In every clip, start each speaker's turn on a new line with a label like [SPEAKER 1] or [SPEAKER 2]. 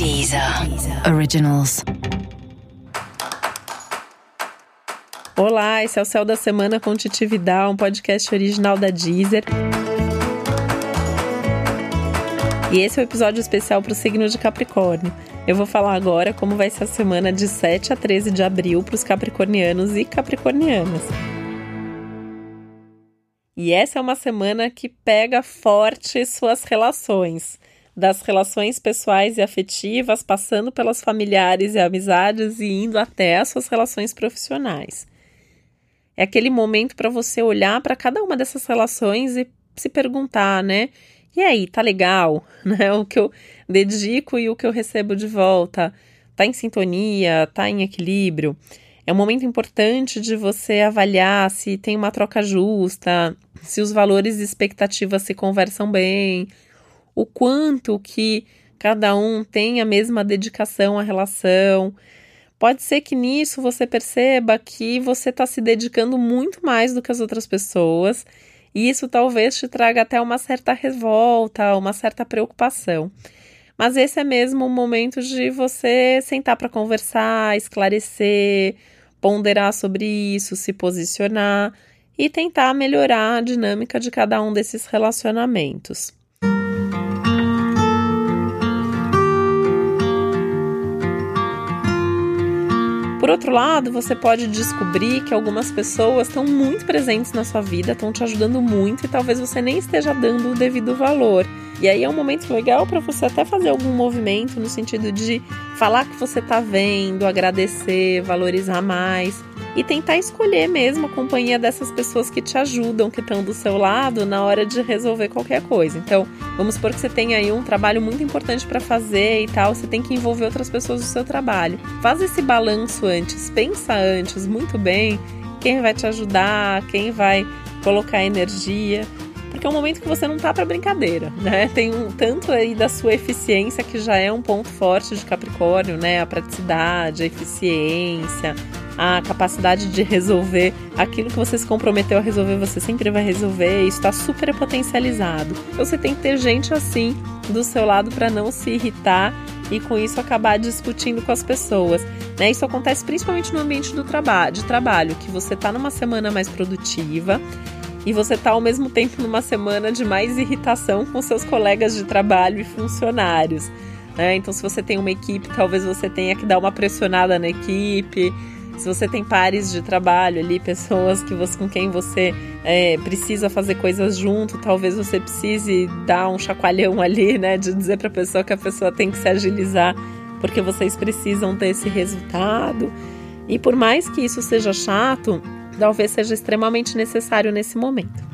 [SPEAKER 1] Deezer Originals.
[SPEAKER 2] Olá, esse é o Céu da Semana com Titi Vidal, um podcast original da Deezer. E esse é o um episódio especial para o signo de Capricórnio. Eu vou falar agora como vai ser a semana de 7 a 13 de abril para os capricornianos e capricornianas. E essa é uma semana que pega forte suas relações das relações pessoais e afetivas, passando pelas familiares e amizades e indo até as suas relações profissionais. É aquele momento para você olhar para cada uma dessas relações e se perguntar, né? E aí, tá legal? Né? O que eu dedico e o que eu recebo de volta tá em sintonia, tá em equilíbrio? É um momento importante de você avaliar se tem uma troca justa, se os valores e expectativas se conversam bem, o quanto que cada um tem a mesma dedicação à relação. Pode ser que nisso você perceba que você está se dedicando muito mais do que as outras pessoas, e isso talvez te traga até uma certa revolta, uma certa preocupação. Mas esse é mesmo o momento de você sentar para conversar, esclarecer, ponderar sobre isso, se posicionar e tentar melhorar a dinâmica de cada um desses relacionamentos. Por outro lado, você pode descobrir que algumas pessoas estão muito presentes na sua vida, estão te ajudando muito e talvez você nem esteja dando o devido valor. E aí é um momento legal para você até fazer algum movimento no sentido de falar que você está vendo, agradecer, valorizar mais e tentar escolher mesmo a companhia dessas pessoas que te ajudam, que estão do seu lado na hora de resolver qualquer coisa. Então, vamos supor que você tem aí um trabalho muito importante para fazer e tal, você tem que envolver outras pessoas no seu trabalho. Faz esse balanço antes, pensa antes muito bem quem vai te ajudar, quem vai colocar energia porque é um momento que você não tá para brincadeira, né? Tem um tanto aí da sua eficiência que já é um ponto forte de Capricórnio, né? A praticidade, a eficiência, a capacidade de resolver aquilo que você se comprometeu a resolver, você sempre vai resolver, isso está super potencializado. Então você tem que ter gente assim do seu lado para não se irritar e com isso acabar discutindo com as pessoas. Né? Isso acontece principalmente no ambiente do trabalho, de trabalho, que você está numa semana mais produtiva e você está ao mesmo tempo numa semana de mais irritação com seus colegas de trabalho e funcionários. Né? Então, se você tem uma equipe, talvez você tenha que dar uma pressionada na equipe, se você tem pares de trabalho ali, pessoas que você, com quem você é, precisa fazer coisas junto, talvez você precise dar um chacoalhão ali, né? De dizer para a pessoa que a pessoa tem que se agilizar, porque vocês precisam ter esse resultado. E por mais que isso seja chato, talvez seja extremamente necessário nesse momento.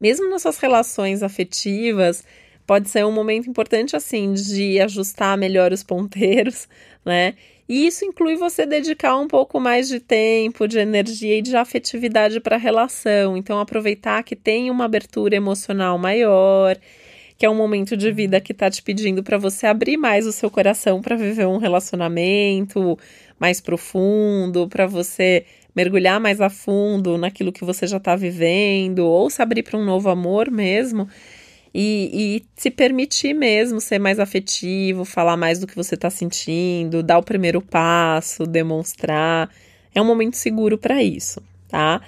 [SPEAKER 2] Mesmo nas suas relações afetivas, pode ser um momento importante assim de ajustar melhor os ponteiros, né? E isso inclui você dedicar um pouco mais de tempo, de energia e de afetividade para a relação. Então, aproveitar que tem uma abertura emocional maior, que é um momento de vida que está te pedindo para você abrir mais o seu coração para viver um relacionamento mais profundo, para você mergulhar mais a fundo naquilo que você já está vivendo, ou se abrir para um novo amor mesmo e, e se permitir mesmo ser mais afetivo, falar mais do que você está sentindo, dar o primeiro passo, demonstrar. É um momento seguro para isso, tá?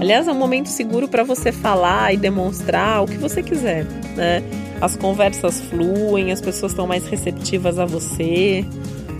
[SPEAKER 2] Aliás, é um momento seguro para você falar e demonstrar o que você quiser, né? As conversas fluem, as pessoas estão mais receptivas a você,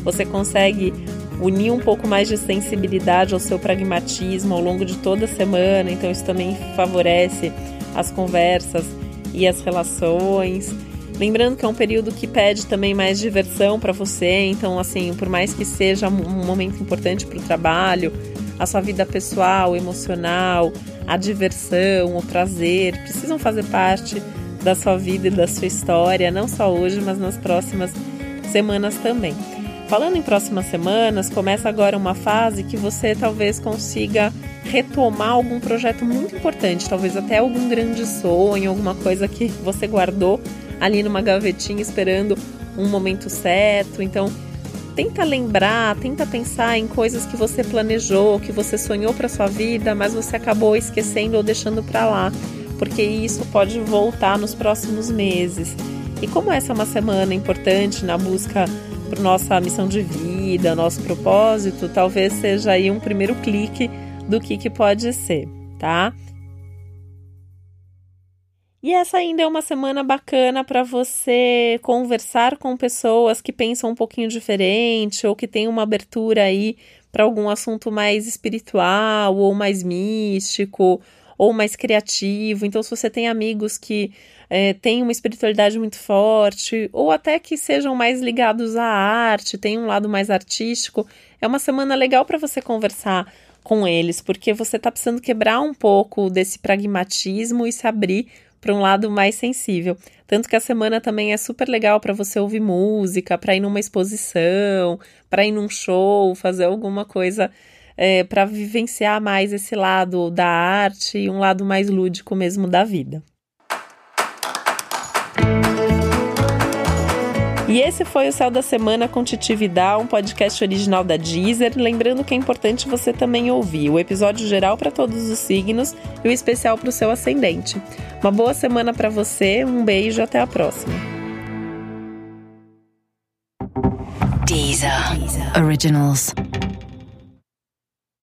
[SPEAKER 2] você consegue unir um pouco mais de sensibilidade ao seu pragmatismo ao longo de toda a semana, então isso também favorece as conversas e as relações. Lembrando que é um período que pede também mais diversão para você, então assim, por mais que seja um momento importante para o trabalho, a sua vida pessoal, emocional, a diversão, o prazer, precisam fazer parte da sua vida e da sua história, não só hoje, mas nas próximas semanas também. Falando em próximas semanas, começa agora uma fase que você talvez consiga retomar algum projeto muito importante, talvez até algum grande sonho, alguma coisa que você guardou ali numa gavetinha esperando um momento certo. Então, tenta lembrar, tenta pensar em coisas que você planejou, que você sonhou para sua vida, mas você acabou esquecendo ou deixando para lá, porque isso pode voltar nos próximos meses. E como essa é uma semana importante na busca nossa missão de vida, nosso propósito, talvez seja aí um primeiro clique do que, que pode ser, tá? E essa ainda é uma semana bacana para você conversar com pessoas que pensam um pouquinho diferente ou que têm uma abertura aí para algum assunto mais espiritual ou mais místico ou mais criativo. Então, se você tem amigos que é, têm uma espiritualidade muito forte ou até que sejam mais ligados à arte, têm um lado mais artístico, é uma semana legal para você conversar com eles, porque você está precisando quebrar um pouco desse pragmatismo e se abrir para um lado mais sensível. Tanto que a semana também é super legal para você ouvir música, para ir numa exposição, para ir num show, fazer alguma coisa é, para vivenciar mais esse lado da arte e um lado mais lúdico mesmo da vida. E esse foi o Céu da Semana com Titi Vidal, um podcast original da Deezer. Lembrando que é importante você também ouvir o episódio geral para todos os signos e o especial para o seu ascendente. Uma boa semana para você, um beijo, até a próxima.
[SPEAKER 1] Deezer. Deezer. Originals.